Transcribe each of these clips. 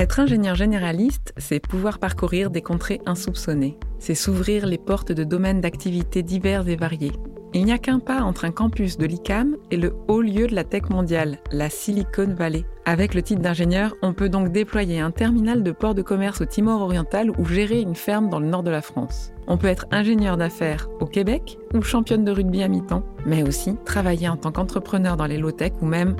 Être ingénieur généraliste, c'est pouvoir parcourir des contrées insoupçonnées. C'est s'ouvrir les portes de domaines d'activités divers et variés. Il n'y a qu'un pas entre un campus de l'ICAM et le haut lieu de la tech mondiale, la Silicon Valley. Avec le titre d'ingénieur, on peut donc déployer un terminal de port de commerce au Timor oriental ou gérer une ferme dans le nord de la France. On peut être ingénieur d'affaires au Québec ou championne de rugby à mi-temps, mais aussi travailler en tant qu'entrepreneur dans les low-tech ou même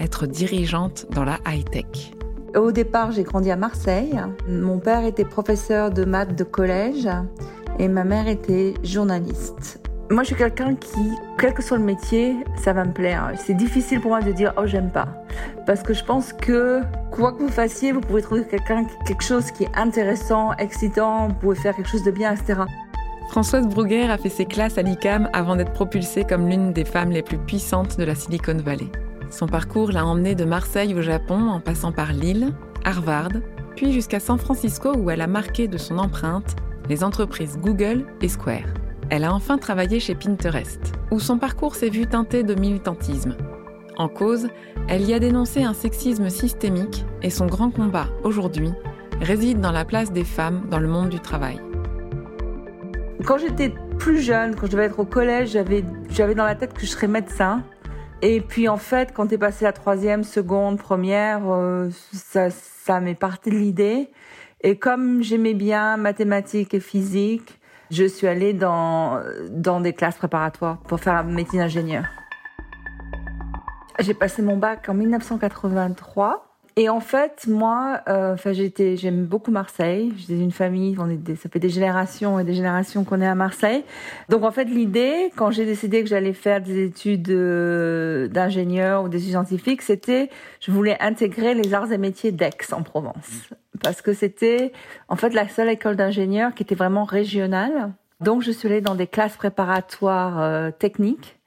être dirigeante dans la high-tech. Au départ, j'ai grandi à Marseille. Mon père était professeur de maths de collège et ma mère était journaliste. Moi, je suis quelqu'un qui, quel que soit le métier, ça va me plaire. C'est difficile pour moi de dire oh j'aime pas, parce que je pense que quoi que vous fassiez, vous pouvez trouver quelqu'un quelque chose qui est intéressant, excitant, vous pouvez faire quelque chose de bien, etc. Françoise Bruguère a fait ses classes à l'ICAM avant d'être propulsée comme l'une des femmes les plus puissantes de la Silicon Valley. Son parcours l'a emmenée de Marseille au Japon en passant par Lille, Harvard, puis jusqu'à San Francisco où elle a marqué de son empreinte les entreprises Google et Square. Elle a enfin travaillé chez Pinterest, où son parcours s'est vu teinté de militantisme. En cause, elle y a dénoncé un sexisme systémique et son grand combat aujourd'hui réside dans la place des femmes dans le monde du travail. Quand j'étais plus jeune, quand je devais être au collège, j'avais dans la tête que je serais médecin. Et puis en fait, quand tu es passé la troisième, seconde, première, euh, ça, ça m'est parti de l'idée. Et comme j'aimais bien mathématiques et physique, je suis allée dans, dans des classes préparatoires pour faire un métier d'ingénieur. J'ai passé mon bac en 1983 et en fait, moi, euh, enfin, j'étais, j'aime beaucoup Marseille. J'ai une famille, on est ça fait des générations et des générations qu'on est à Marseille. Donc en fait, l'idée, quand j'ai décidé que j'allais faire des études euh, d'ingénieur ou des études scientifiques, c'était, je voulais intégrer les arts et métiers d'Aix en Provence, parce que c'était en fait la seule école d'ingénieur qui était vraiment régionale. Donc je suis allée dans des classes préparatoires euh, techniques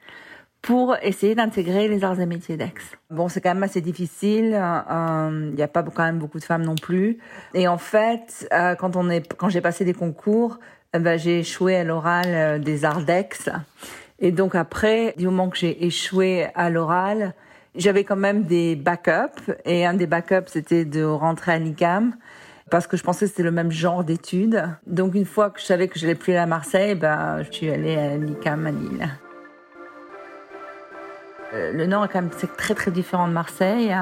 pour essayer d'intégrer les arts et métiers d'Aix. Bon, c'est quand même assez difficile. Euh, il n'y a pas quand même beaucoup de femmes non plus. Et en fait, euh, quand on est, quand j'ai passé des concours, euh, ben, j'ai échoué à l'oral des arts d'Aix. Et donc après, du moment que j'ai échoué à l'oral, j'avais quand même des backups. Et un des backups, c'était de rentrer à l'ICAM parce que je pensais que c'était le même genre d'études. Donc une fois que je savais que je n'allais plus à Marseille, ben, je suis allée à l'ICAM à Lille. Euh, le Nord est quand même très très différent de Marseille.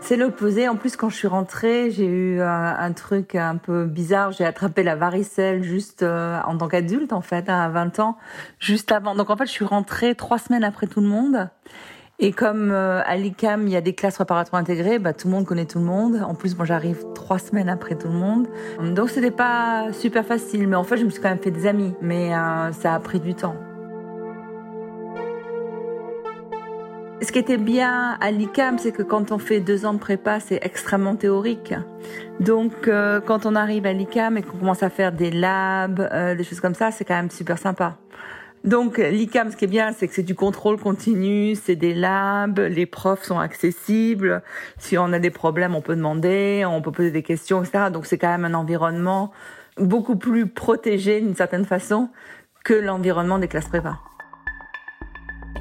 C'est l'opposé. En plus, quand je suis rentrée, j'ai eu un, truc un peu bizarre. J'ai attrapé la varicelle juste euh, en tant qu'adulte, en fait, hein, à 20 ans, juste avant. Donc, en fait, je suis rentrée trois semaines après tout le monde. Et comme euh, à l'ICAM, il y a des classes préparatoires intégrées, bah, tout le monde connaît tout le monde. En plus, moi, j'arrive trois semaines après tout le monde. Donc, c'était pas super facile. Mais en fait, je me suis quand même fait des amis. Mais ça a pris du temps. Ce qui était bien à l'ICAM, c'est que quand on fait deux ans de prépa, c'est extrêmement théorique. Donc, euh, quand on arrive à l'ICAM et qu'on commence à faire des labs, euh, des choses comme ça, c'est quand même super sympa. Donc, l'ICAM, ce qui est bien, c'est que c'est du contrôle continu, c'est des labs, les profs sont accessibles. Si on a des problèmes, on peut demander, on peut poser des questions, etc. Donc, c'est quand même un environnement beaucoup plus protégé d'une certaine façon que l'environnement des classes prépa.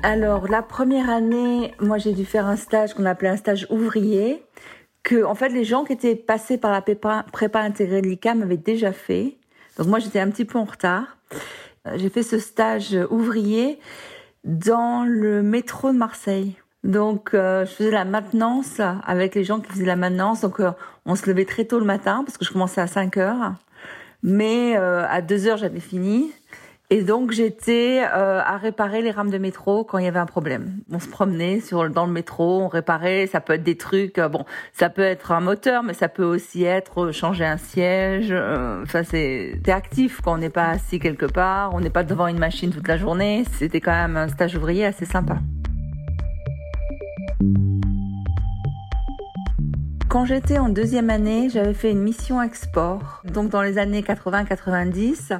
Alors, la première année, moi, j'ai dû faire un stage qu'on appelait un stage ouvrier, que, en fait, les gens qui étaient passés par la prépa, intégrée de l'ICAM avaient déjà fait. Donc, moi, j'étais un petit peu en retard. Euh, j'ai fait ce stage ouvrier dans le métro de Marseille. Donc, euh, je faisais la maintenance avec les gens qui faisaient la maintenance. Donc, euh, on se levait très tôt le matin parce que je commençais à 5 heures. Mais à 2 heures, j'avais fini. Et donc j'étais euh, à réparer les rames de métro quand il y avait un problème. On se promenait dans le métro, on réparait. Ça peut être des trucs. Euh, bon, ça peut être un moteur, mais ça peut aussi être changer un siège. Euh, enfin, c'est actif quand on n'est pas assis quelque part, on n'est pas devant une machine toute la journée. C'était quand même un stage ouvrier assez sympa. Quand j'étais en deuxième année, j'avais fait une mission export. Donc dans les années 80-90,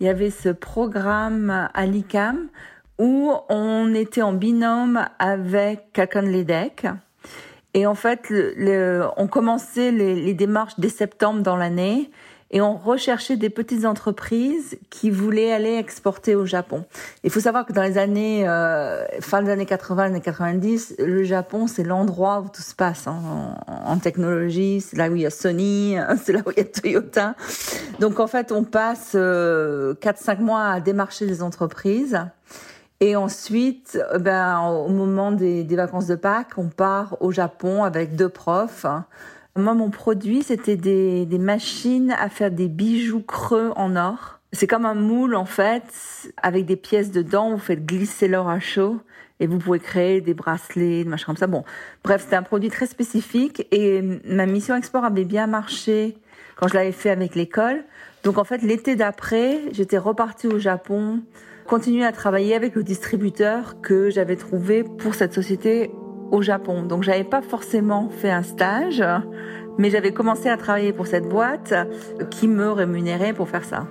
il y avait ce programme à l'ICAM où on était en binôme avec quelqu'un de l'EDEC. Et en fait, on commençait les, démarches dès septembre dans l'année. Et on recherchait des petites entreprises qui voulaient aller exporter au Japon. Il faut savoir que dans les années euh, fin des années 80, années 90, le Japon c'est l'endroit où tout se passe hein, en, technologie. C'est là où il y a Sony, c'est là où il y a Toyota. Donc en fait, on passe euh, 4-5 mois à démarcher des entreprises. Et ensuite, ben, au moment des, des, vacances de Pâques, on part au Japon avec deux profs moi, mon produit, c'était des, des machines à faire des bijoux creux en or. C'est comme un moule, en fait, avec des pièces dedans. Vous faites glisser l'or à chaud et vous pouvez créer des bracelets, des machins comme ça. Bon, bref, c'était un produit très spécifique et ma mission export avait bien marché quand je l'avais fait avec l'école. Donc, en fait, l'été d'après, j'étais repartie au Japon, continuer à travailler avec le distributeur que j'avais trouvé pour cette société au Japon. Donc j'avais pas forcément fait un stage, mais j'avais commencé à travailler pour cette boîte qui me rémunérait pour faire ça.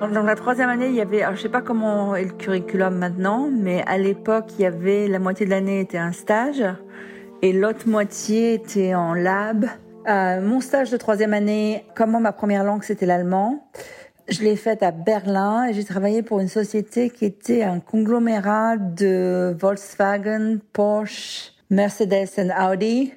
Dans la troisième année, il y avait, alors je sais pas comment est le curriculum maintenant, mais à l'époque, il y avait la moitié de l'année était un stage et l'autre moitié était en lab. Euh, mon stage de troisième année, comment ma première langue c'était l'allemand, je l'ai faite à Berlin et j'ai travaillé pour une société qui était un conglomérat de Volkswagen, Porsche, Mercedes et Audi.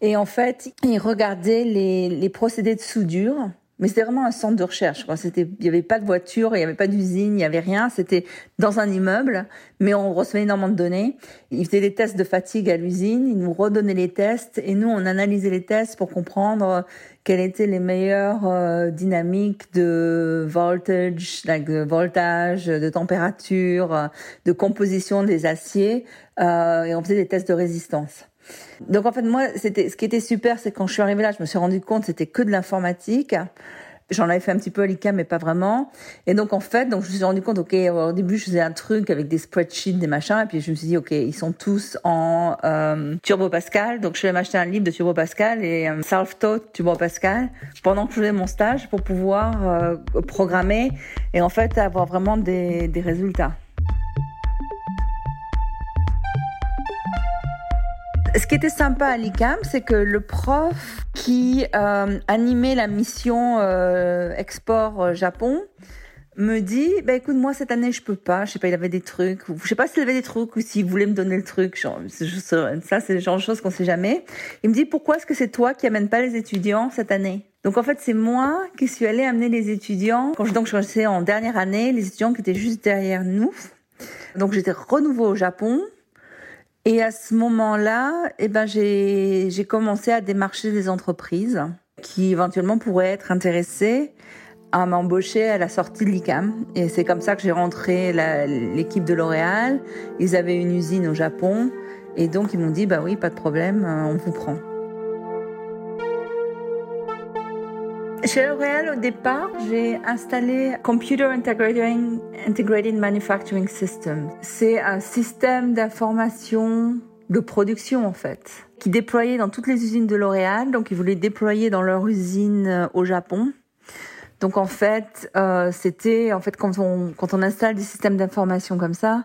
Et en fait, ils regardaient les, les procédés de soudure mais c'était vraiment un centre de recherche. Il n'y avait pas de voiture, il n'y avait pas d'usine, il n'y avait rien. C'était dans un immeuble, mais on recevait énormément de données. Ils faisaient des tests de fatigue à l'usine, ils nous redonnaient les tests et nous on analysait les tests pour comprendre quelles étaient les meilleures euh, dynamiques de voltage, de voltage, de température, de composition des aciers, euh, et on faisait des tests de résistance. Donc en fait moi c'était ce qui était super c'est quand je suis arrivée là je me suis rendu compte c'était que de l'informatique. J'en avais fait un petit peu à l'ICAM, mais pas vraiment. Et donc, en fait, donc, je me suis rendu compte, OK, au début, je faisais un truc avec des spreadsheets, des machins, et puis je me suis dit, OK, ils sont tous en euh, Turbo Pascal. Donc, je vais m'acheter un livre de Turbo Pascal et euh, self-taught Turbo Pascal pendant que je faisais mon stage pour pouvoir euh, programmer et en fait avoir vraiment des, des résultats. Ce qui était sympa à l'ICAM, c'est que le prof qui euh, animait la mission euh, export euh, Japon me dit bah écoute moi cette année je peux pas. Je sais pas il avait des trucs je sais pas s'il avait des trucs ou s'il voulait me donner le truc. Genre, ça c'est le genre de choses qu'on sait jamais. Il me dit pourquoi est-ce que c'est toi qui amène pas les étudiants cette année? Donc en fait c'est moi qui suis allée amener les étudiants. Quand je donc je suis en dernière année les étudiants qui étaient juste derrière nous. Donc j'étais renouveau au Japon et à ce moment-là, eh ben, j'ai, commencé à démarcher des entreprises qui éventuellement pourraient être intéressées à m'embaucher à la sortie de l'ICAM. Et c'est comme ça que j'ai rentré l'équipe de L'Oréal. Ils avaient une usine au Japon. Et donc, ils m'ont dit, bah oui, pas de problème, on vous prend. Chez L'Oréal, au départ, j'ai installé Computer Integrated Manufacturing System. C'est un système d'information de production, en fait, qui déployait dans toutes les usines de L'Oréal. Donc, ils voulaient déployer dans leur usine euh, au Japon. Donc, en fait, euh, c'était, en fait, quand on, quand on installe des systèmes d'information comme ça,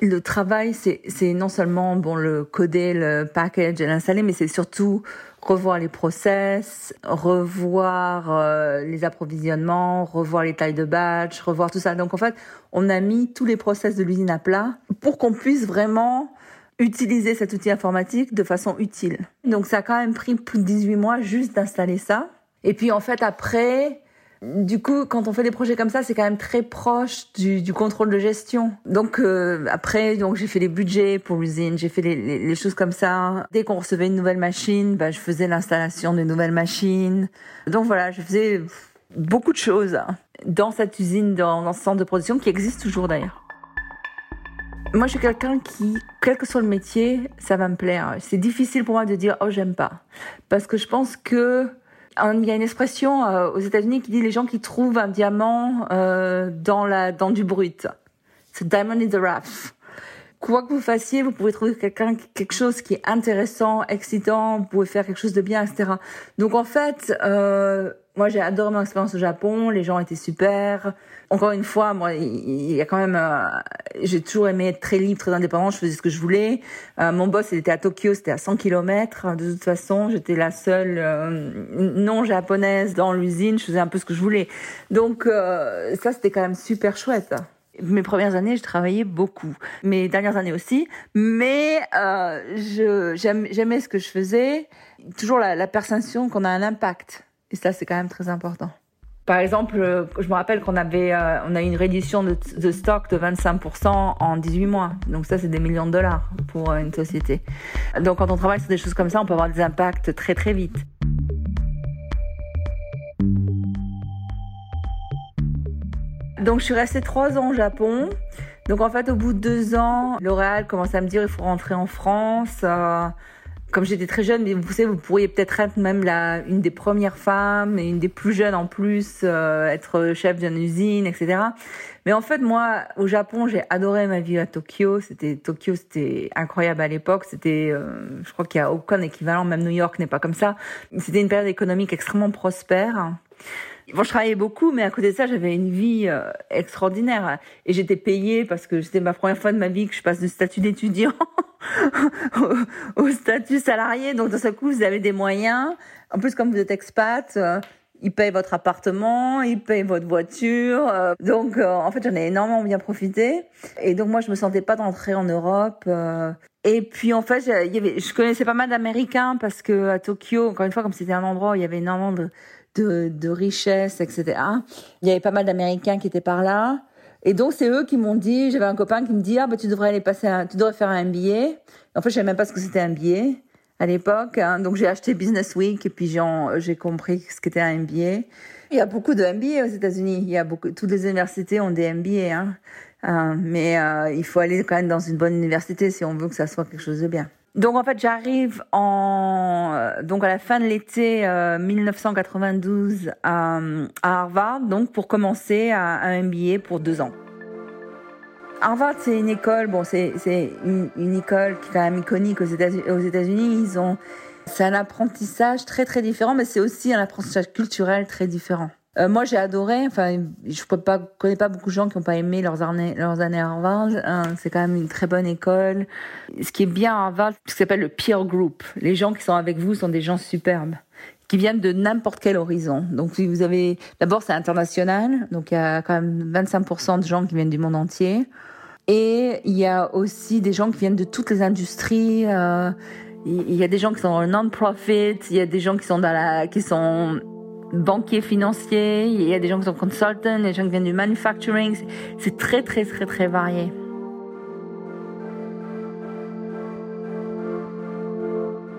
le travail, c'est non seulement bon le coder, le package et l'installer, mais c'est surtout revoir les process, revoir euh, les approvisionnements, revoir les tailles de batch, revoir tout ça. Donc en fait, on a mis tous les process de l'usine à plat pour qu'on puisse vraiment utiliser cet outil informatique de façon utile. Donc ça a quand même pris plus de 18 mois juste d'installer ça. Et puis en fait après, du coup, quand on fait des projets comme ça, c'est quand même très proche du, contrôle de gestion. Donc euh, après, donc j'ai fait les budgets pour l'usine, j'ai fait les, choses comme ça. Dès qu'on recevait une nouvelle machine, bah, je faisais l'installation des nouvelles machines. Donc voilà, je faisais beaucoup de choses dans cette usine, dans, dans ce centre de production qui existe toujours d'ailleurs. Moi, je suis quelqu'un qui, quel que soit le métier, ça va me plaire. C'est difficile pour moi de dire oh j'aime pas, parce que je pense que il y a une expression euh, aux États-Unis qui dit les gens qui trouvent un diamant euh, dans la dans du brut. C'est diamond in the rough. Quoi que vous fassiez, vous pouvez trouver quelqu'un quelque chose qui est intéressant, excitant, vous pouvez faire quelque chose de bien, etc. Donc en fait, euh, moi j'ai adoré mon expérience au Japon, les gens étaient super. Encore une fois, moi il y a quand même j'ai toujours aimé être très libre, très indépendant. Je faisais ce que je voulais. Euh, mon boss, il était à Tokyo, c'était à 100 km. De toute façon, j'étais la seule euh, non japonaise dans l'usine. Je faisais un peu ce que je voulais. Donc euh, ça, c'était quand même super chouette. Mes premières années, je travaillais beaucoup. Mes dernières années aussi. Mais euh, j'aimais ce que je faisais. Toujours la, perception qu'on a un impact. Et ça, c'est quand même très important. Par exemple, euh, je me rappelle qu'on avait, euh, on a eu une réduction de, stock de 25% en 18 mois. Donc ça, c'est des millions de dollars pour une société. Donc quand on travaille sur des choses comme ça, on peut avoir des impacts très très vite. Donc je suis restée trois ans au Japon. Donc en fait, au bout de deux ans, L'Oréal commence à me dire il faut rentrer en France. Euh, comme j'étais très jeune, mais vous savez, vous pourriez peut-être être même la, une des premières femmes et une des plus jeunes en plus, euh, être chef d'une usine, etc. Mais en fait, moi, au Japon, j'ai adoré ma vie à Tokyo. C'était Tokyo, c'était incroyable à l'époque. C'était, euh, je crois qu'il y a aucun équivalent, même New York n'est pas comme ça. C'était une période économique extrêmement prospère. Bon, je travaillais beaucoup, mais à côté de ça, j'avais une vie euh, extraordinaire. Et j'étais payée parce que c'était ma première fois de ma vie que je passe du statut d'étudiant au, statut salarié. Donc, dans ce coup, vous avez des moyens. En plus, comme vous êtes expat, euh, ils payent votre appartement, ils payent votre voiture. Euh. donc, en fait, j'en ai énormément bien profité. Et donc, moi, je me sentais pas d'entrer en Europe. et puis, en fait, avait, je connaissais pas mal d'Américains parce que à Tokyo, encore une fois, comme c'était un endroit où il y avait énormément de de, richesse, etc. Il y avait pas mal d'Américains qui étaient par là. Et donc, c'est eux qui m'ont dit, j'avais un copain qui me dit, ah, bah, tu devrais aller passer un, tu devrais faire un MBA. En fait, je savais même pas ce que c'était un MBA à l'époque. Hein. Donc, j'ai acheté Business Week et puis j'ai compris ce qu'était un MBA. Il y a beaucoup de MBA aux États-Unis. Il y a beaucoup, toutes les universités ont des MBA, hein. Euh, mais euh, il faut aller quand même dans une bonne université si on veut que ça soit quelque chose de bien. Donc en fait, j'arrive en donc à la fin de l'été 1992 euh, à, à, Harvard, donc pour commencer à, un MBA pour deux ans. Harvard, c'est une école, bon, c'est une, une, école qui est quand même iconique aux États-Unis. États-Unis, ils ont c'est un apprentissage très très différent, mais c'est aussi un apprentissage culturel très différent. Euh, moi, j'ai adoré. Enfin, je ne connais pas beaucoup de gens qui n'ont pas aimé leurs années, leurs années à Harvard. Hein, c'est quand même une très bonne école. Ce qui est bien à Harvard, ce qui s'appelle le peer group. Les gens qui sont avec vous sont des gens superbes qui viennent de n'importe quel horizon. Donc, vous avez, d'abord, c'est international. Donc, il y a quand même 25% de gens qui viennent du monde entier. Et il y a aussi des gens qui viennent de toutes les industries. Euh, il y a des gens qui sont non-profit. Il y a des gens qui sont dans la, qui sont banquiers financiers, il y a des gens qui sont consultants, des gens qui viennent du manufacturing. C'est très, très, très, très varié.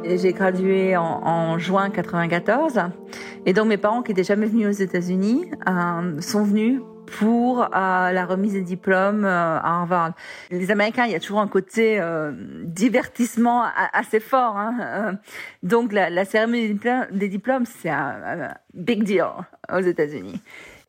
J'ai gradué en, en, juin 94 et donc mes parents qui étaient jamais venus aux États-Unis euh, sont venus pour euh, la remise des diplômes euh, à Harvard. Les Américains, il y a toujours un côté euh, divertissement assez fort. Hein. donc la, la, cérémonie des diplômes, c'est un big deal aux États-Unis.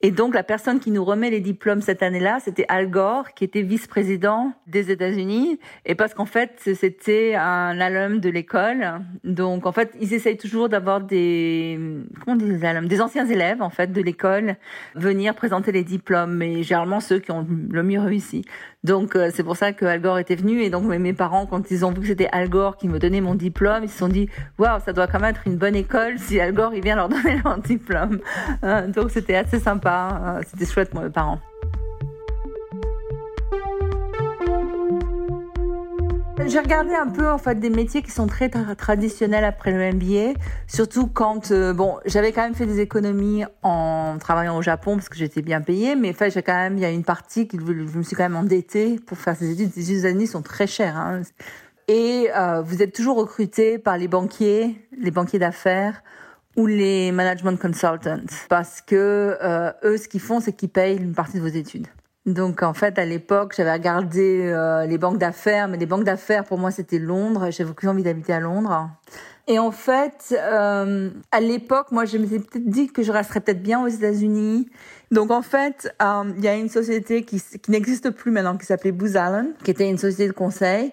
Et donc la personne qui nous remet les diplômes cette année-là, c'était Al Gore, qui était vice-président des États-Unis. Et parce qu'en fait, c'était un alum de l'école. Donc en fait, ils essayent toujours d'avoir des comment on dit des alums, des anciens élèves en fait de l'école venir présenter les diplômes. Mais généralement ceux qui ont le mieux réussi. Donc euh, c'est pour ça que Al Gore était venu et donc mes parents quand ils ont vu que c'était Al Gore qui me donnait mon diplôme, ils se sont dit waouh ça doit quand même être une bonne école si Al Gore vient leur donner leur diplôme. Euh, donc c'était assez sympa, euh, c'était chouette pour mes parents. J'ai regardé un peu en fait des métiers qui sont très traditionnels après le MBA, surtout quand euh, bon j'avais quand même fait des économies en travaillant au Japon parce que j'étais bien payée, mais fait j'ai quand même il y a une partie qui je me suis quand même endettée pour faire ces études. Les études sont très chères. Hein. Et euh, vous êtes toujours recruté par les banquiers, les banquiers d'affaires ou les management consultants parce que euh, eux ce qu'ils font c'est qu'ils payent une partie de vos études. Donc en fait, à l'époque, j'avais regardé euh, les banques d'affaires, mais les banques d'affaires pour moi c'était Londres. J'avais aucune envie d'habiter à Londres. Et en fait, euh, à l'époque, moi je me suis peut-être dit que je resterais peut-être bien aux États-Unis. Donc en fait, euh, il y a une société qui, qui n'existe plus maintenant, qui s'appelait Booz Allen, qui était une société de conseil,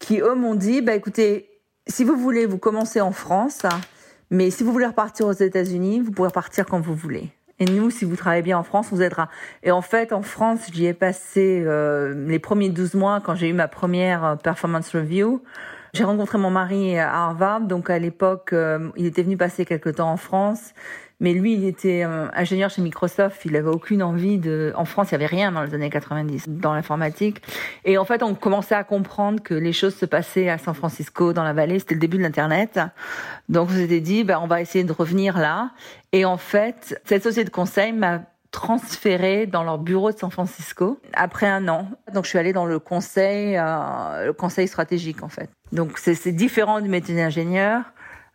qui eux m'ont dit, bah écoutez, si vous voulez, vous commencez en France, mais si vous voulez repartir aux États-Unis, vous pourrez repartir quand vous voulez. Et nous, si vous travaillez bien en France, on vous aidera. Et en fait, en France, j'y ai passé euh, les premiers 12 mois quand j'ai eu ma première euh, performance review. J'ai rencontré mon mari à Harvard, donc à l'époque, euh, il était venu passer quelque temps en France. Mais lui, il était euh, ingénieur chez Microsoft. Il avait aucune envie de. En France, il y avait rien dans les années 90 dans l'informatique. Et en fait, on commençait à comprendre que les choses se passaient à San Francisco, dans la vallée. C'était le début de l'internet. Donc, on s'était dit, ben, on va essayer de revenir là. Et en fait, cette société de conseil m'a transféré dans leur bureau de San Francisco après un an. Donc je suis allée dans le conseil, euh, le conseil stratégique en fait. Donc c'est différent du métier d'ingénieur.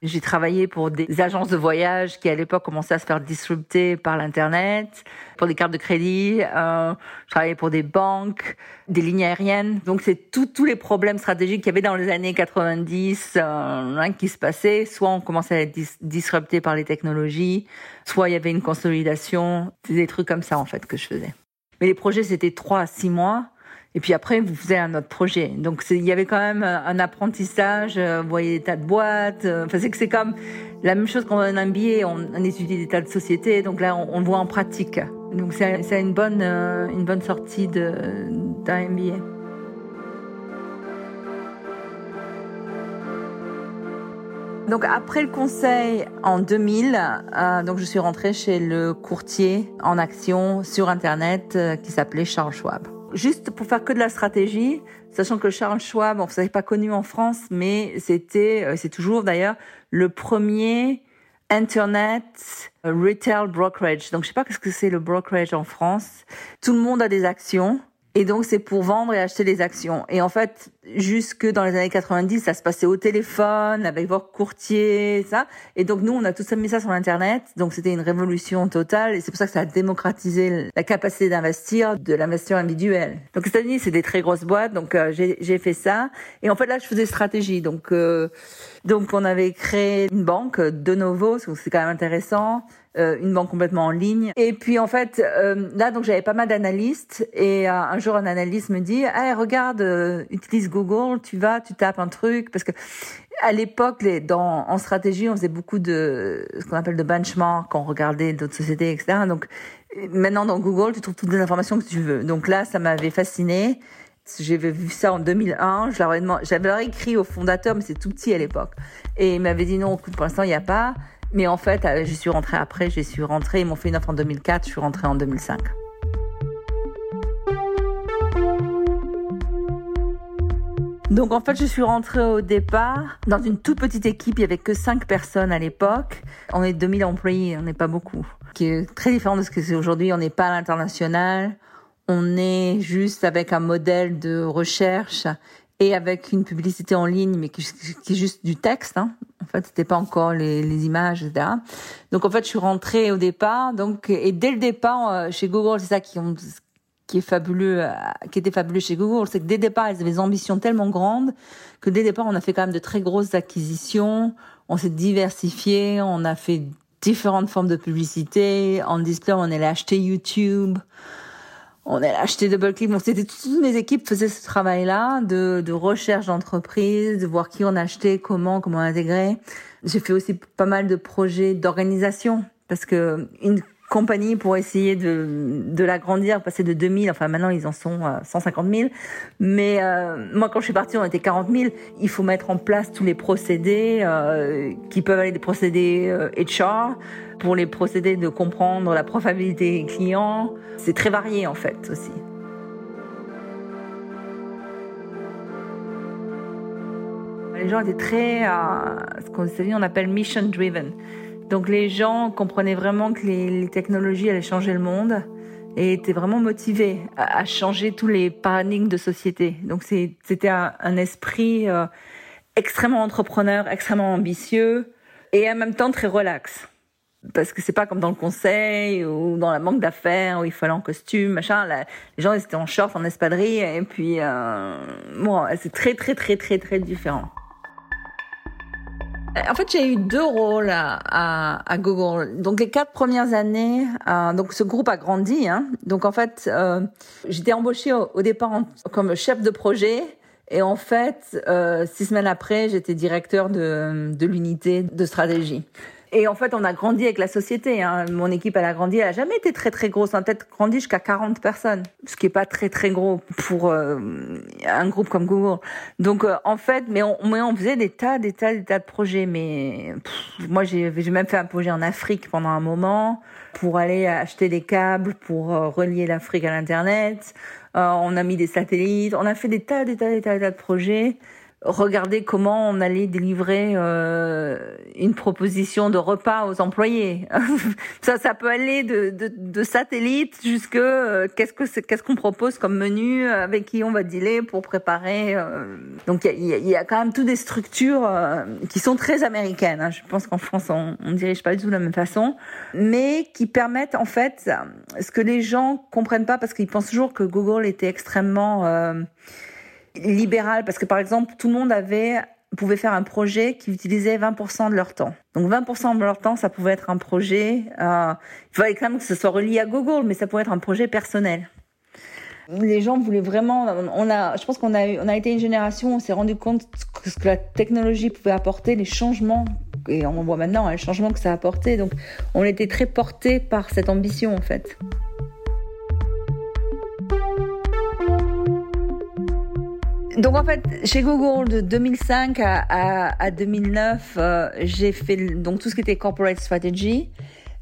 J'ai travaillé pour des agences de voyage qui à l'époque commençaient à se faire disrupter par l'internet, pour des cartes de crédit. Euh, je travaillais pour des banques, des lignes aériennes. Donc c'est tous les problèmes stratégiques qu'il y avait dans les années 90 euh, hein, qui se passaient. Soit on commençait à être disrupté par les technologies, soit il y avait une consolidation. Des trucs comme ça en fait que je faisais. Mais les projets c'était trois à six mois. Et puis après, vous faisiez un autre projet. Donc il y avait quand même un apprentissage. Euh, vous voyez des tas de boîtes. Euh, enfin, c'est que c'est comme la même chose qu'on a un MBA. On, étudie des tas de sociétés. Donc là, on, le voit en pratique. Donc c'est une bonne euh, une bonne sortie d'un MBA. Donc après le conseil en 2000, euh, donc je suis rentrée chez le courtier en action sur internet euh, qui s'appelait Charles Schwab juste pour faire que de la stratégie, sachant que Charles Schwab, bon, vous savez pas connu en France, mais c'était, euh, c'est toujours d'ailleurs le premier Internet Retail Brokerage. Donc je sais pas qu'est-ce que c'est le brokerage en France. Tout le monde a des actions. Et donc, c'est pour vendre et acheter les actions. Et en fait, jusque dans les années 90, ça se passait au téléphone, avec vos courtiers, ça. Et donc, nous, on a tout ça mis ça sur Internet. Donc, c'était une révolution totale. Et c'est pour ça que ça a démocratisé la capacité d'investir de l'investisseur individuel. Donc, aux États-Unis, c'est des très grosses boîtes. Donc, euh, j'ai fait ça. Et en fait, là, je faisais stratégie. Donc, euh, donc, on avait créé une banque de nouveau, c'est quand même intéressant. Euh, une banque complètement en ligne. Et puis en fait, euh, là donc j'avais pas mal d'analystes et euh, un jour un analyste me dit hey, regarde, utilise Google, tu vas, tu tapes un truc parce que à l'époque, dans en stratégie, on faisait beaucoup de ce qu'on appelle de benchmark, on regardait d'autres sociétés, etc. Donc maintenant dans Google, tu trouves toutes les informations que tu veux. Donc là, ça m'avait fasciné. J'avais vu ça en 2001. J'avais écrit au fondateur, mais c'est tout petit à l'époque. Et il m'avait dit non, pour l'instant, il n'y a pas. Mais en fait, euh, je suis rentrée après, je suis rentrée, ils m'ont fait une offre en 2004, je suis rentrée en 2005. Donc en fait, je suis rentrée au départ dans une toute petite équipe, il y avait que cinq personnes à l'époque. On est 2000 employés, on n'est pas beaucoup. Qui est très différent de ce que c'est aujourd'hui, on n'est pas à l'international. On est juste avec un modèle de recherche et avec une publicité en ligne, mais qui, est juste du texte. Hein. En fait, c'était pas encore les, les, images, etc. Donc en fait, je suis rentrée au départ. Donc et dès le départ euh, chez Google, c'est ça qui, qui est fabuleux, euh, qui était fabuleux chez Google, c'est que dès le départ, ils avaient des ambitions tellement grandes que dès le départ, on a fait quand même de très grosses acquisitions. On s'est diversifié, on a fait différentes formes de publicité. En display, on allait acheter YouTube on a acheté DoubleClick. Bon, c'était toutes mes équipes faisaient ce travail-là de, de recherche d'entreprise, de voir qui on achetait, comment, comment intégrer. J'ai fait aussi pas mal de projets d'organisation parce que une compagnie pour essayer de, de l'agrandir, passer de 2000, enfin maintenant ils en sont à 150 000. Mais euh, moi quand je suis partie on était 40 000. Il faut mettre en place tous les procédés euh, qui peuvent aller des procédés HR euh, pour les procédés de comprendre la profitabilité client. C'est très varié en fait aussi. Les gens étaient très, ce qu'on on appelle mission driven. Donc les gens comprenaient vraiment que les, technologies allaient changer le monde et étaient vraiment motivés à, changer tous les paradigmes de société. Donc c'était un, esprit euh, extrêmement entrepreneur, extrêmement ambitieux et en même temps très relax. Parce que c'est pas comme dans le conseil ou dans la banque d'affaires où il fallait en costume, machin. les gens ils étaient en short, en espadrille et puis euh, bon, c'est très très très très très différent. En fait, j'ai eu deux rôles à, à, Google. Donc les quatre premières années, euh, donc ce groupe a grandi. Hein. Donc en fait, euh, j'étais embauchée au, départ comme chef de projet. Et en fait, euh, six semaines après, j'étais directeur de, de l'unité de stratégie. Et en fait, on a grandi avec la société. Hein. Mon équipe, elle a grandi. Elle a jamais été très très grosse. On a peut-être grandi jusqu'à 40 personnes, ce qui est pas très très gros pour euh, un groupe comme Google. Donc euh, en fait, mais on, mais on faisait des tas, des tas, des tas de projets. Mais moi, j'ai même fait un projet en Afrique pendant un moment pour aller acheter des câbles pour euh, relier l'Afrique à l'internet. on a mis des satellites. On a fait des tas, des tas, des tas, des tas de projets regarder comment on allait délivrer euh, une proposition de repas aux employés. ça, ça peut aller de, de, de satellite jusque euh, qu'est-ce que qu'est-ce qu'on propose comme menu, avec qui on va dealer pour préparer. Euh. Donc il y a, y a, quand même toutes des structures euh, qui sont très américaines. Hein. Je pense qu'en France on, on dirige pas du tout de la même façon, mais qui permettent en fait ce que les gens comprennent pas parce qu'ils pensent toujours que Google était extrêmement libéral parce que par exemple tout le monde avait pouvait faire un projet qui utilisait 20% de leur temps. Donc 20% de leur temps, ça pouvait être un projet. Euh, il fallait quand même que ce soit relié à Google, mais ça pouvait être un projet personnel. Les gens voulaient vraiment. On a, je pense qu'on a, on a été une génération. On s'est rendu compte que ce que la technologie pouvait apporter, les changements, et on voit maintenant hein, les changements que ça a apporté. Donc, on était très porté par cette ambition en fait. Donc en fait, chez Google de 2005 à, 2009, euh, j'ai fait donc tout ce qui était corporate strategy.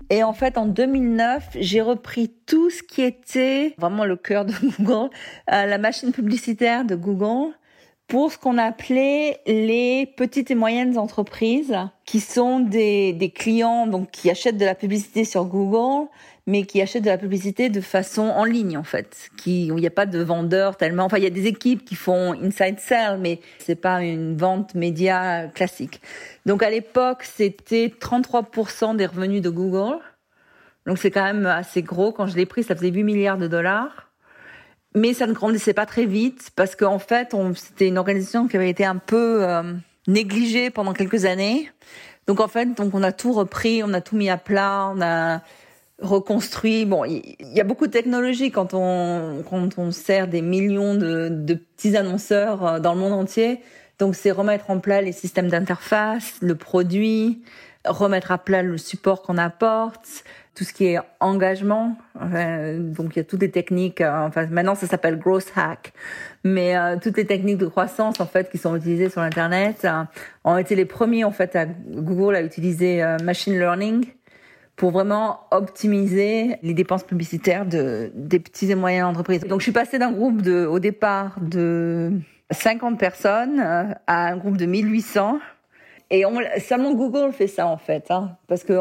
Et en fait, en 2009, j'ai repris tout ce qui était vraiment le cœur de Google, euh, la machine publicitaire de Google, pour ce qu'on appelait les petites et moyennes entreprises, qui sont des, des clients donc qui achètent de la publicité sur Google, mais qui achètent de la publicité de façon en ligne en fait, qui il n'y a pas de vendeurs tellement. Enfin, il y a des équipes qui font inside sell, mais c'est pas une vente média classique. Donc à l'époque, c'était 33% des revenus de Google. Donc c'est quand même assez gros. Quand je l'ai pris, ça faisait 8 milliards de dollars. Mais ça ne grandissait pas très vite parce qu'en fait, c'était une organisation qui avait été un peu euh, négligée pendant quelques années. Donc en fait, donc on a tout repris, on a tout mis à plat, on a reconstruit. Bon, il y a beaucoup de technologie quand on quand on sert des millions de, de petits annonceurs euh, dans le monde entier. Donc c'est remettre en plat les systèmes d'interface, le produit, remettre à plat le support qu'on apporte, tout ce qui est engagement. donc il y a toutes les techniques. Euh, enfin maintenant ça s'appelle growth hack, mais euh, toutes les techniques de croissance en fait qui sont utilisées sur l'internet ont été les premiers en fait à Google à utiliser machine learning pour vraiment optimiser les dépenses publicitaires de, des petites et moyennes entreprises. Donc je suis passée d'un groupe de, au départ de 50 personnes euh, à un groupe de 1800. Et on, seulement Google fait ça en fait, hein, parce que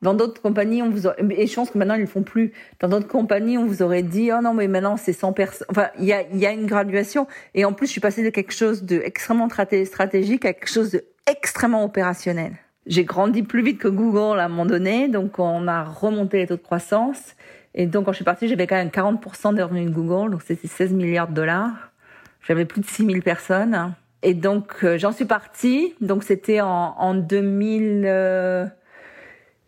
dans d'autres compagnies, on vous et je pense que maintenant ils le font plus. Dans d'autres compagnies, on vous aurait dit oh non mais maintenant c'est 100 personnes. Enfin il y a, y a une graduation et en plus je suis passée de quelque chose de extrêmement stratégique à quelque chose de extrêmement opérationnel. J'ai grandi plus vite que Google à un moment donné, donc on a remonté les taux de croissance. Et donc quand je suis partie, j'avais quand même 40% des revenus de Google, donc c'était 16 milliards de dollars. J'avais plus de 6000 personnes. Et donc euh, j'en suis partie, donc c'était en, en 2000... Euh,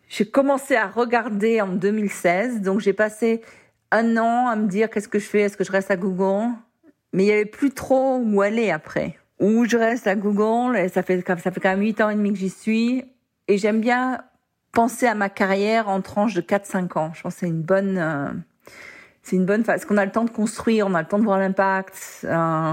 j'ai commencé à regarder en 2016, donc j'ai passé un an à me dire qu'est-ce que je fais, est-ce que je reste à Google? Mais il y avait plus trop où aller après où je reste à Google et ça fait quand même 8 ans et demi que j'y suis et j'aime bien penser à ma carrière en tranche de 4-5 ans. Je pense que c'est une bonne euh, c'est une bonne phase qu'on a le temps de construire, on a le temps de voir l'impact. Euh,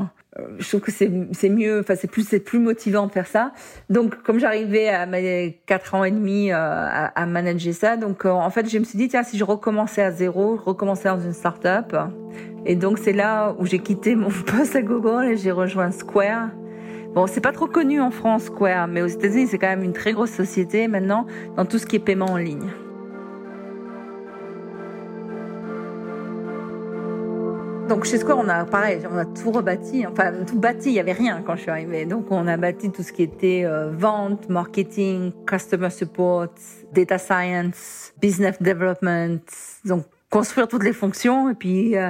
je trouve que c'est mieux, enfin c'est plus c'est plus motivant de faire ça. Donc comme j'arrivais à mes 4 ans et demi euh, à, manager ça, donc en fait je me suis dit tiens si je recommençais à zéro, je recommençais dans une start-up et donc c'est là où j'ai quitté mon poste à Google et j'ai rejoint Square. Bon, c'est pas trop connu en France Square, mais aux États-Unis c'est quand même une très grosse société maintenant dans tout ce qui est paiement en ligne. Donc chez Square, on a pareil, on a tout rebâti, enfin tout bâti, il y avait rien quand je suis arrivée. Donc on a bâti tout ce qui était euh, vente, marketing, customer support, data science, business development, donc construire toutes les fonctions et puis euh,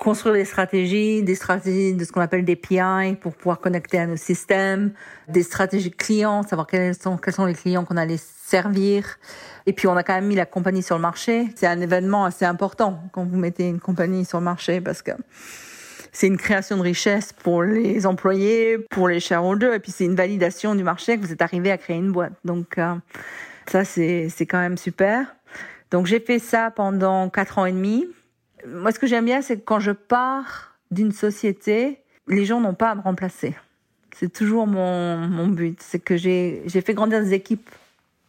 construire des stratégies, des stratégies de ce qu'on appelle des PI pour pouvoir connecter à nos systèmes, des stratégies clients, savoir quels sont, quels sont les clients qu'on allait servir. Et puis on a quand même mis la compagnie sur le marché. C'est un événement assez important quand vous mettez une compagnie sur le marché parce que c'est une création de richesse pour les employés, pour les shareholders, et puis c'est une validation du marché que vous êtes arrivé à créer une boîte. Donc euh, Ça, c'est quand même super. Donc j'ai fait ça pendant quatre ans et demi. Moi, ce que j'aime bien, c'est que quand je pars d'une société, les gens n'ont pas à me remplacer. C'est toujours mon, mon but. C'est que j'ai fait grandir des équipes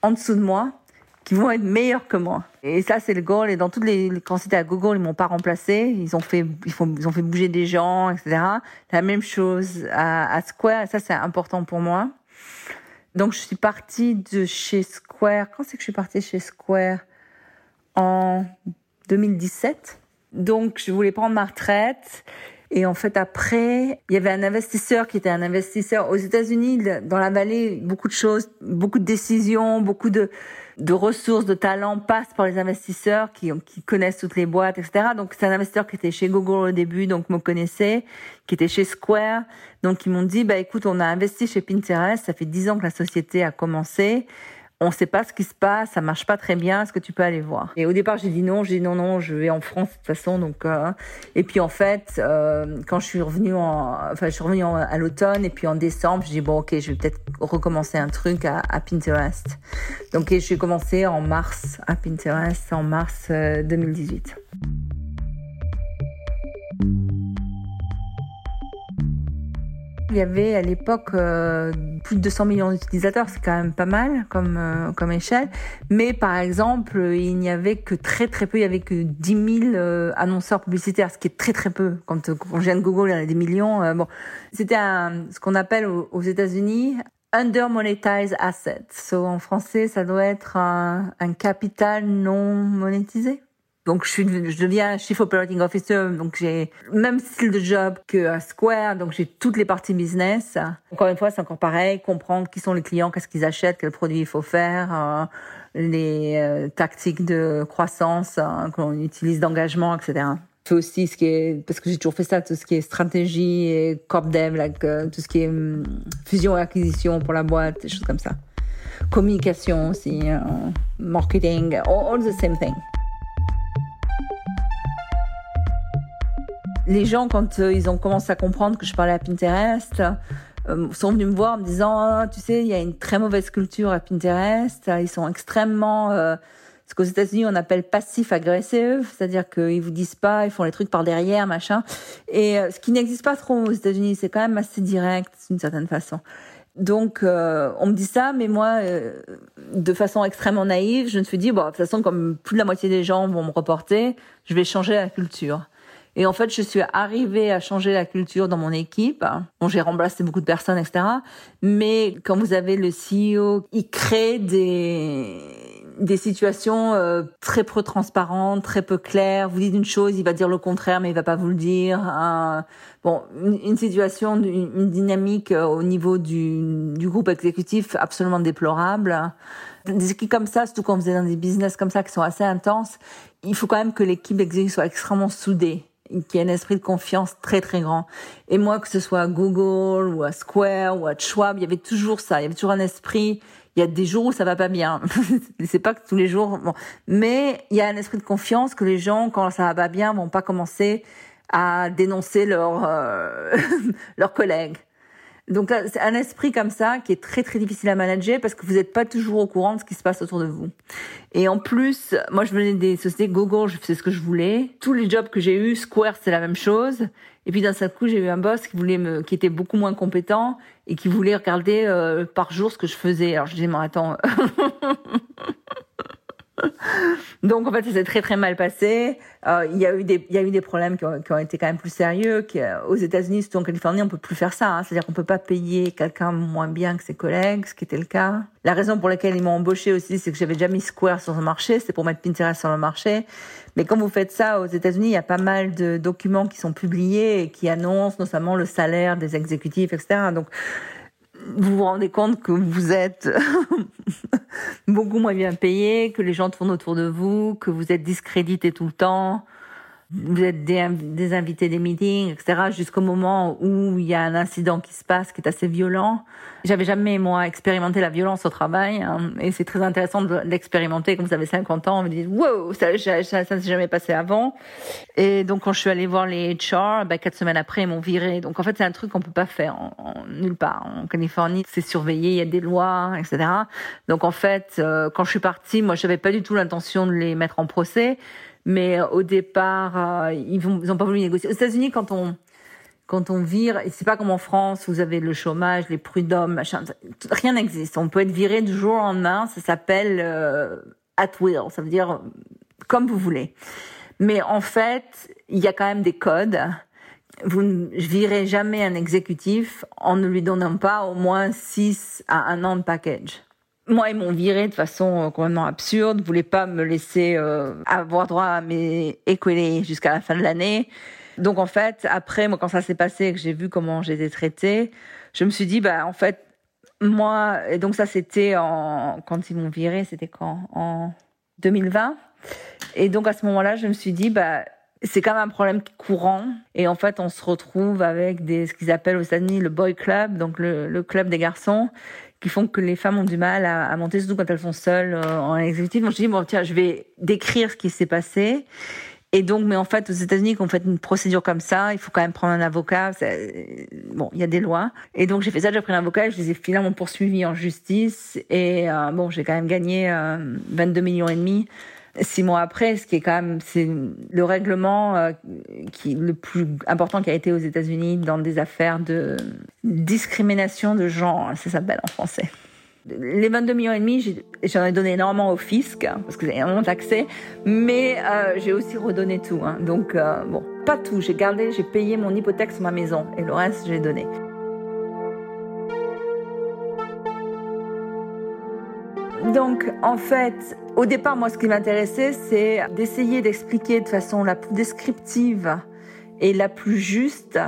en dessous de moi qui vont être meilleures que moi. Et ça, c'est le goal. Et dans toutes les, quand c'était à Google, ils m'ont pas remplacé. Ils ont fait, ils, ont fait bouger des gens, etc. La même chose à, à Square. Ça, c'est important pour moi. Donc, je suis partie de chez Square. Quand c'est que je suis partie chez Square? En 2017. Donc, je voulais prendre ma retraite. Et en fait, après, il y avait un investisseur qui était un investisseur aux États-Unis, dans la vallée, beaucoup de choses, beaucoup de décisions, beaucoup de, de ressources, de talents passent par les investisseurs qui, qui connaissent toutes les boîtes, etc. Donc, c'est un investisseur qui était chez Google au début, donc me connaissait, qui était chez Square. Donc, ils m'ont dit, bah, écoute, on a investi chez Pinterest, ça fait dix ans que la société a commencé on ne sait pas ce qui se passe, ça marche pas très bien, est-ce que tu peux aller voir? Et au départ, j'ai dit non, j'ai dit non, non, je vais en France de toute façon. Donc, euh, et puis en fait, euh, quand je suis revenue, en, enfin, je suis à l'automne et puis en décembre, j'ai dit bon, ok, je vais peut-être recommencer un truc à, Pinterest. Donc, j'ai commencé en mars à Pinterest, en mars 2018. Il y avait à l'époque euh, plus de 200 millions d'utilisateurs, c'est quand même pas mal comme euh, comme échelle. Mais par exemple, il n'y avait que très très peu, il y avait que 10 000 euh, annonceurs publicitaires, ce qui est très très peu. Quand, viens de Google, il y en a des millions. bon, c'était ce qu'on appelle aux, États-Unis under monetized asset. So en français, ça doit être un capital non monétisé. Donc je deviens chief operating officer, donc j'ai même style de job que Square, donc j'ai toutes les parties business. Encore une fois, c'est encore pareil, comprendre qui sont les clients, qu'est-ce qu'ils achètent, quels produits il faut faire, euh, les euh, tactiques de croissance euh, qu'on utilise d'engagement, etc. Je aussi ce qui est, parce que j'ai toujours fait ça, tout ce qui est stratégie et corp dev, tout ce qui est hum, fusion et acquisition pour la boîte, des choses comme ça. Communication aussi, marketing, all the same thing. Les gens, quand euh, ils ont commencé à comprendre que je parlais à Pinterest, euh, sont venus me voir en me disant, ah, tu sais, il y a une très mauvaise culture à Pinterest. Ils sont extrêmement, euh, ce qu'aux États-Unis on appelle passif-agressif, c'est-à-dire qu'ils vous disent pas, ils font les trucs par derrière, machin. Et ce qui n'existe pas trop aux États-Unis, c'est quand même assez direct d'une certaine façon. Donc, on me dit ça, mais moi, de façon extrêmement naïve, je me suis dit, bon, de toute façon, comme plus de la moitié des gens vont me reporter, je vais changer la culture. Et en fait, je suis arrivée à changer la culture dans mon équipe. Bon, j'ai remplacé beaucoup de personnes, etc. Mais quand vous avez le CEO, il crée des des situations euh, très peu transparentes, très peu claires. Vous dites une chose, il va dire le contraire, mais il va pas vous le dire. bon, une, situation, une, dynamique euh, au niveau du, du groupe exécutif absolument déplorable. Des équipes comme ça, surtout quand vous êtes dans des business comme ça qui sont assez intenses, il faut quand même que l'équipe exécutive soit extrêmement soudée qui a un esprit de confiance très très grand. Et moi, que ce soit à Google ou à Square ou à Schwab, il y avait toujours ça. Il y avait toujours un esprit. Il y a des jours où ça va pas bien. c'est pas que tous les jours. Bon. Mais il y a un esprit de confiance que les gens, quand ça va pas bien, vont pas commencer à dénoncer leurs euh, leurs collègues. Donc c'est un esprit comme ça qui est très très difficile à manager parce que vous n'êtes pas toujours au courant de ce qui se passe autour de vous. Et en plus, moi je venais des sociétés Google, je faisais ce que je voulais. Tous les jobs que j'ai eus, Square c'est la même chose. Et puis d'un seul coup, j'ai eu un boss qui voulait me, qui était beaucoup moins compétent et qui voulait regarder euh, par jour ce que je faisais. Alors je disais, mais attends. Donc en fait, ça s'est très très mal passé. Euh, il y a eu des problèmes qui ont, été quand même plus sérieux. Euh, aux États-Unis, surtout en Californie, on peut plus faire ça. Hein. C'est-à-dire qu'on peut pas payer quelqu'un moins bien que ses collègues, ce qui était le cas. La raison pour laquelle ils m'ont embauché aussi, c'est que j'avais déjà mis Square sur le marché. C'est pour mettre Pinterest sur le marché. Mais quand vous faites ça aux États-Unis, il y a pas mal de documents qui sont publiés et qui annoncent notamment le salaire des exécutifs, etc. Donc vous vous rendez compte que vous êtes beaucoup moins bien payé, que les gens tournent autour de vous, que vous êtes discrédité tout le temps. Vous êtes des, des invités des meetings, etc., jusqu'au moment où il y a un incident qui se passe qui est assez violent. J'avais jamais, moi, expérimenté la violence au travail, hein, et c'est très intéressant de l'expérimenter. Comme vous avez 50 ans, on me dit, wow, ça, ça, ça, ça s'est jamais passé avant. Et donc, quand je suis allée voir les HR, ben, quatre semaines après, ils m'ont viré. Donc, en fait, c'est un truc qu'on peut pas faire en, nulle part. En Californie, c'est surveillé, il y a des lois, etc. Donc, en fait, euh, quand je suis partie, moi, j'avais pas du tout l'intention de les mettre en procès. Mais euh, au départ, euh, ils n'ont pas voulu négocier. Aux États-Unis, quand on quand on vire, c'est pas comme en France, vous avez le chômage, les prud'hommes, machin, rien n'existe. On peut être viré du jour au lendemain. Ça s'appelle euh, at will. Ça veut dire comme vous voulez. Mais en fait, il y a quand même des codes. Vous ne virez jamais un exécutif en ne lui donnant pas au moins 6 à un an de package. Moi, ils m'ont viré de façon euh, complètement absurde. Voulaient pas me laisser euh, avoir droit à mes équilés jusqu'à la fin de l'année. Donc en fait, après, moi, quand ça s'est passé et que j'ai vu comment j'étais traitée, je me suis dit, bah en fait, moi, et donc ça c'était en quand ils m'ont viré, c'était quand? En 2020. Et donc à ce moment-là, je me suis dit, bah c'est quand même un problème courant. Et en fait, on se retrouve avec des, ce qu'ils appellent aux États-Unis le boy club, donc le, club des garçons, qui font que les femmes ont du mal à, monter, surtout quand elles font seules euh, en exécutif. Donc je dis bon tiens, je vais décrire ce qui s'est passé. Et donc, mais en fait, aux États-Unis, quand on fait une procédure comme ça, il faut quand même prendre un avocat. Bon, il y a des lois. Et donc, j'ai fait ça, j'ai pris un avocat et je les ai finalement poursuivis en justice. Et euh, bon, j'ai quand même gagné euh, 22 millions et demi six mois après, ce qui est quand même c'est le règlement euh, qui le plus important qui a été aux États-Unis dans des affaires de discrimination de genre, ça s'appelle en français. Les 22 millions et demi, j'en ai donné énormément au fisc parce que j'ai énormément d'accès, mais euh, j'ai aussi redonné tout. Hein. Donc euh, bon, pas tout. J'ai gardé, j'ai payé mon hypothèque sur ma maison et le reste j'ai donné. Donc, en fait, au départ, moi, ce qui m'intéressait, c'est d'essayer d'expliquer de façon la plus descriptive et la plus juste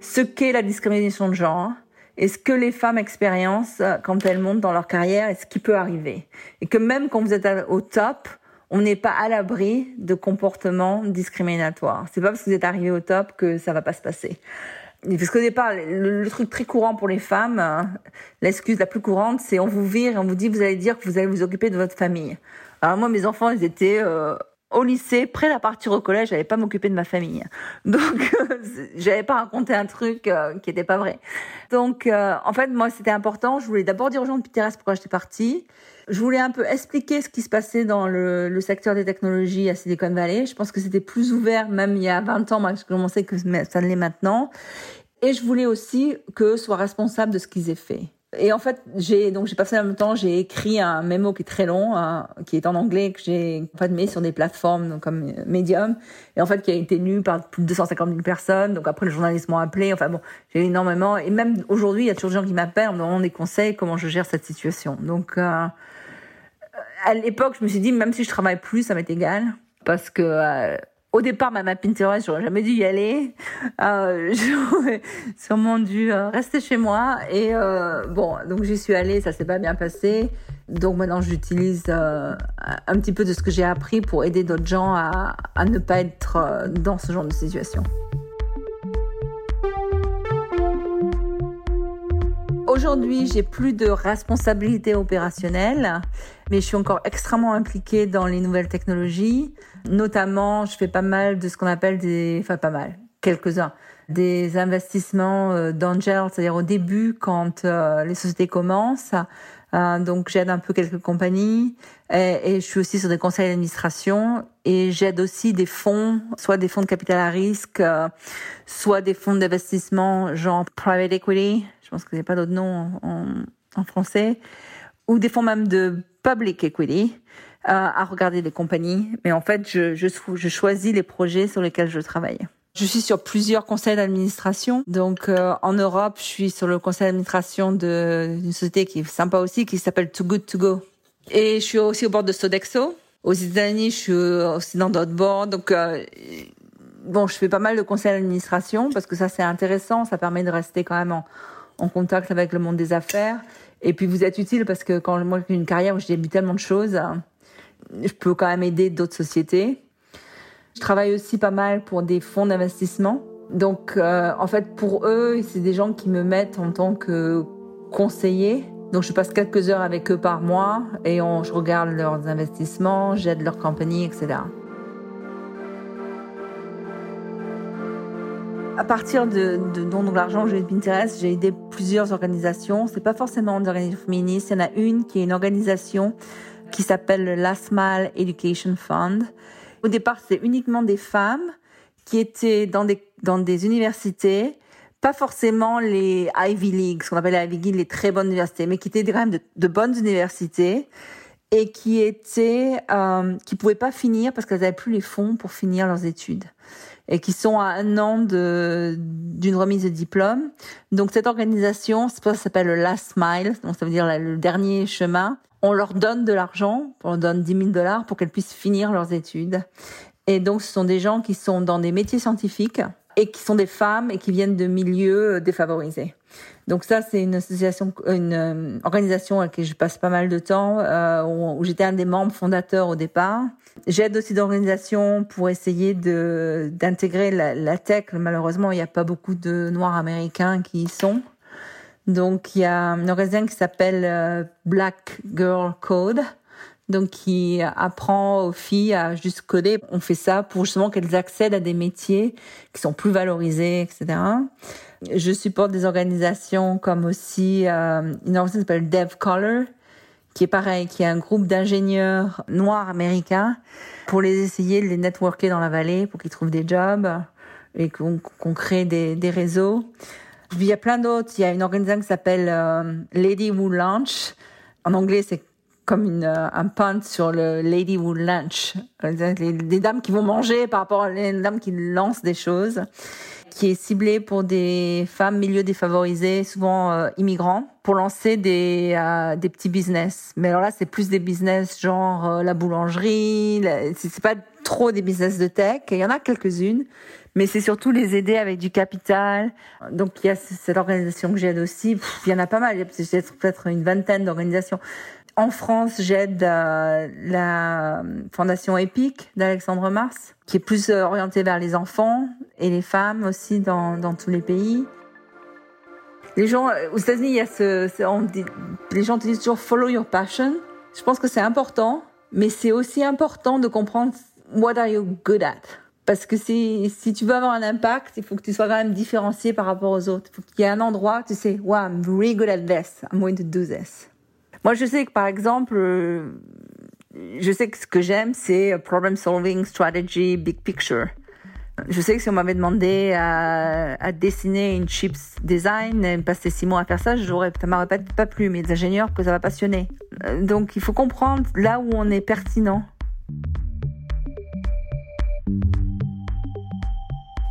ce qu'est la discrimination de genre et ce que les femmes expériencent quand elles montent dans leur carrière et ce qui peut arriver. Et que même quand vous êtes au top, on n'est pas à l'abri de comportements discriminatoires. C'est pas parce que vous êtes arrivé au top que ça va pas se passer. Parce qu'au départ, le, truc très courant pour les femmes, hein, l'excuse la plus courante, c'est on vous vire et on vous dit vous allez dire que vous allez vous occuper de votre famille. Alors moi, mes enfants, ils étaient euh, au lycée, prêts à partir au collège, j'allais pas m'occuper de ma famille. Donc, j'avais pas raconté un truc euh, qui était pas vrai. Donc, euh, en fait, moi, c'était important. Je voulais d'abord dire aux gens de Pinterest pourquoi j'étais partie. Je voulais un peu expliquer ce qui se passait dans le, secteur des technologies à Silicon Valley. Je pense que c'était plus ouvert même il y a 20 ans, moi, je commençais que ça l'est maintenant. Et je voulais aussi que soient responsables de ce qu'ils aient fait. Et en fait, j'ai donc j'ai passé un temps, j'ai écrit un mémo qui est très long, hein, qui est en anglais, que j'ai en fait mis sur des plateformes comme Medium, et en fait qui a été lu par plus de 250 000 personnes. Donc après, le journaliste m'ont appelé. Enfin bon, j'ai énormément. Et même aujourd'hui, il y a toujours des gens qui m'appellent en me demandant des conseils comment je gère cette situation. Donc euh, à l'époque, je me suis dit même si je travaille plus, ça m'est égal parce que euh, au départ, ma Pinterest, j'aurais jamais dû y aller. Euh, j'aurais sûrement dû euh, rester chez moi. Et euh, bon, donc j'y suis allée, ça s'est pas bien passé. Donc maintenant, j'utilise un petit peu de ce que j'ai appris pour aider d'autres gens à, à ne pas être dans ce genre de situation. Aujourd'hui, j'ai plus de responsabilités opérationnelles, mais je suis encore extrêmement impliquée dans les nouvelles technologies. Notamment, je fais pas mal de ce qu'on appelle des, enfin pas mal, quelques-uns, des investissements euh, d'angel, c'est-à-dire au début quand euh, les sociétés commencent. Euh, donc j'aide un peu quelques compagnies. Et, je suis aussi sur des conseils d'administration. Et j'aide aussi des fonds, soit des fonds de capital à risque, soit des fonds d'investissement genre private equity, je pense qu'il n'y a pas d'autre nom en, en, français, ou des fonds même de public equity, euh, à regarder des compagnies. Mais en fait, je, je, je, choisis les projets sur lesquels je travaille. Je suis sur plusieurs conseils d'administration. Donc euh, en Europe, je suis sur le conseil d'administration d'une société qui est sympa aussi, qui s'appelle Too Good To Go. Et je suis aussi au bord de Sodexo. Aux États-Unis, je suis aussi dans d'autres boards. Donc euh, bon, je fais pas mal de conseils d'administration parce que ça c'est intéressant, ça permet de rester quand même en contact avec le monde des affaires. Et puis vous êtes utile parce que quand moi j'ai une carrière où j'ai vu tellement de choses, je peux quand même aider d'autres sociétés. Je travaille aussi pas mal pour des fonds d'investissement. Donc, euh, en fait, pour eux, c'est des gens qui me mettent en tant que conseiller. Donc, je passe quelques heures avec eux par mois et on, je regarde leurs investissements, j'aide leur compagnie, etc. À partir de, de donc l'argent que j'ai de Pinterest, j'ai aidé plusieurs organisations. C'est pas forcément des organisations féministes. Il y en a une qui est une organisation qui s'appelle le Last Mile Education Fund. Au départ, c'est uniquement des femmes qui étaient dans des, dans des universités, pas forcément les Ivy League, ce qu'on appelle les Ivy League, les très bonnes universités, mais qui étaient quand même de, de bonnes universités et qui étaient, euh, qui pouvaient pas finir parce qu'elles n'avaient plus les fonds pour finir leurs études et qui sont à un an d'une remise de diplôme. Donc cette organisation, ça s'appelle le Last Mile, donc ça veut dire le dernier chemin on leur donne de l'argent, on leur donne 10 000 dollars pour qu'elles puissent finir leurs études. Et donc, ce sont des gens qui sont dans des métiers scientifiques et qui sont des femmes et qui viennent de milieux euh, défavorisés. Donc ça, c'est une association, une euh, organisation à laquelle je passe pas mal de temps, euh, où, j'étais un des membres fondateurs au départ. J'aide aussi d'organisations pour essayer de d'intégrer la, la, tech. Malheureusement, il n'y a pas beaucoup de Noirs américains qui y sont. Donc il y a une organisation qui s'appelle euh, Black Girl Code, donc qui apprend aux filles à juste coder. On fait ça pour justement qu'elles accèdent à des métiers qui sont plus valorisés, etc. Je supporte des organisations comme aussi euh, une organisation qui s'appelle Dev Color, qui est pareil, qui est un groupe d'ingénieurs noirs américains pour les essayer de les networker dans la vallée pour qu'ils trouvent des jobs et qu'on crée des, des réseaux. Il y a plein d'autres. Il y a une organisation qui s'appelle euh, Lady Woo Lunch. En anglais, c'est comme une, euh, un punt sur le Lady Woo Lunch. Les, dames qui vont manger par rapport à les dames qui lancent des choses qui est ciblé pour des femmes milieux défavorisés, souvent euh, immigrants, pour lancer des, des petits business. Mais alors là, c'est plus des business genre la boulangerie. C'est pas trop des business de tech. Il y en a quelques-unes, mais c'est surtout les aider avec du capital. Donc il y a cette organisation que j'aide aussi. il y en a pas mal, il y a peut-être une vingtaine d'organisations. En France, j'aide euh, la fondation EPIC d'Alexandre Mars, qui est plus euh, orientée vers les enfants et les femmes aussi dans, tous les pays. Les gens, euh, aux États-Unis, il y a ce, les gens te disent toujours follow your passion. Je pense que c'est important, mais c'est aussi important de comprendre what are you good at? Parce que si, si tu veux avoir un impact, il faut que tu sois quand même différencié par rapport aux autres. Il faut qu'il y ait un endroit, tu sais, wow, I'm really good at this. I'm going to do this. Moi, je sais que par exemple, euh, je sais que ce que j'aime, c'est problem solving, strategy, big picture. Je sais que si on m'avait demandé à, dessiner une chips design et me passer six mois à faire ça, j'aurais, ça m'aurait pas, pas plu. Mais les ingénieurs, que ça va passionner. Euh, donc, il faut comprendre là où on est pertinent.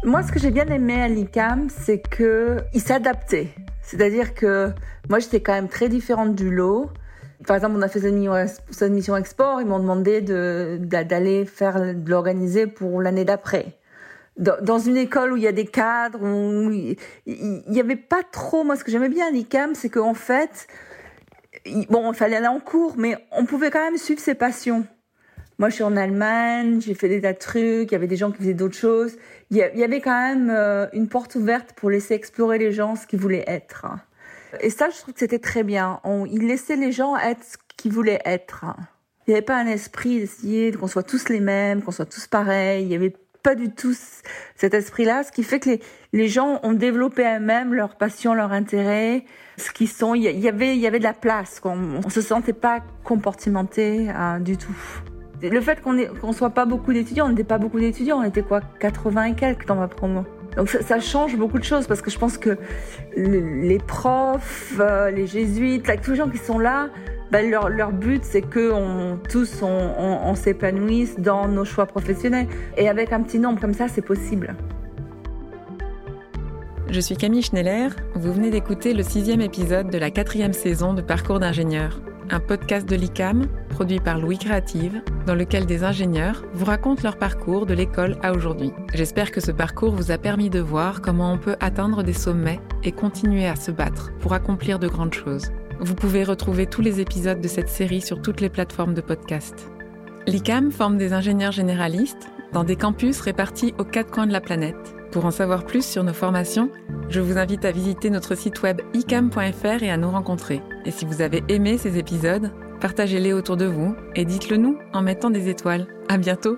Moi, ce que j'ai bien aimé à l'ICAM, c'est que il s'adaptait. C'est-à-dire que moi, j'étais quand même très différente du lot. Par exemple, on a fait cette mission export, ils m'ont demandé d'aller faire, de l'organiser pour l'année d'après. Dans une école où il y a des cadres, où il n'y avait pas trop. Moi, ce que j'aimais bien à l'ICAM, c'est qu'en fait, bon, il fallait aller en cours, mais on pouvait quand même suivre ses passions. Moi, je suis en Allemagne, j'ai fait des tas de trucs, il y avait des gens qui faisaient d'autres choses. Il y avait quand même euh, une porte ouverte pour laisser explorer les gens ce qu'ils voulaient être. Et ça, je trouve que c'était très bien. On, il laissait les gens être ce qu'ils voulaient être. Il n'y avait pas un esprit d'essayer qu'on soit tous les mêmes, qu'on soit tous pareils. Il n'y avait pas du tout cet esprit-là, ce qui fait que les, gens ont développé eux-mêmes leur passion, leur intérêt, ce qu'ils sont. Il y avait, il y avait de la place. On, ne se sentait pas comportementé euh, du tout le fait qu'on qu'on soit pas beaucoup d'étudiants, on n'était pas beaucoup d'étudiants, on était quoi? 80 et quelques dans ma promo. Donc ça, change beaucoup de choses parce que je pense que les profs, euh, les jésuites, tous les gens qui sont là, ben leur, leur, but c'est que on, tous on, on s'épanouisse dans nos choix professionnels. Et avec un petit nombre comme ça, c'est possible. Je suis Camille Schneller, vous venez d'écouter le sixième épisode de la quatrième saison de Parcours d'ingénieur un podcast de l'ICAM produit par Louis Créative, dans lequel des ingénieurs vous racontent leur parcours de l'école à aujourd'hui. J'espère que ce parcours vous a permis de voir comment on peut atteindre des sommets et continuer à se battre pour accomplir de grandes choses. Vous pouvez retrouver tous les épisodes de cette série sur toutes les plateformes de podcast. L'ICAM forme des ingénieurs généralistes, dans des campus répartis aux quatre coins de la planète. Pour en savoir plus sur nos formations, je vous invite à visiter notre site web icam.fr et à nous rencontrer. Et si vous avez aimé ces épisodes, partagez-les autour de vous et dites-le nous en mettant des étoiles. À bientôt!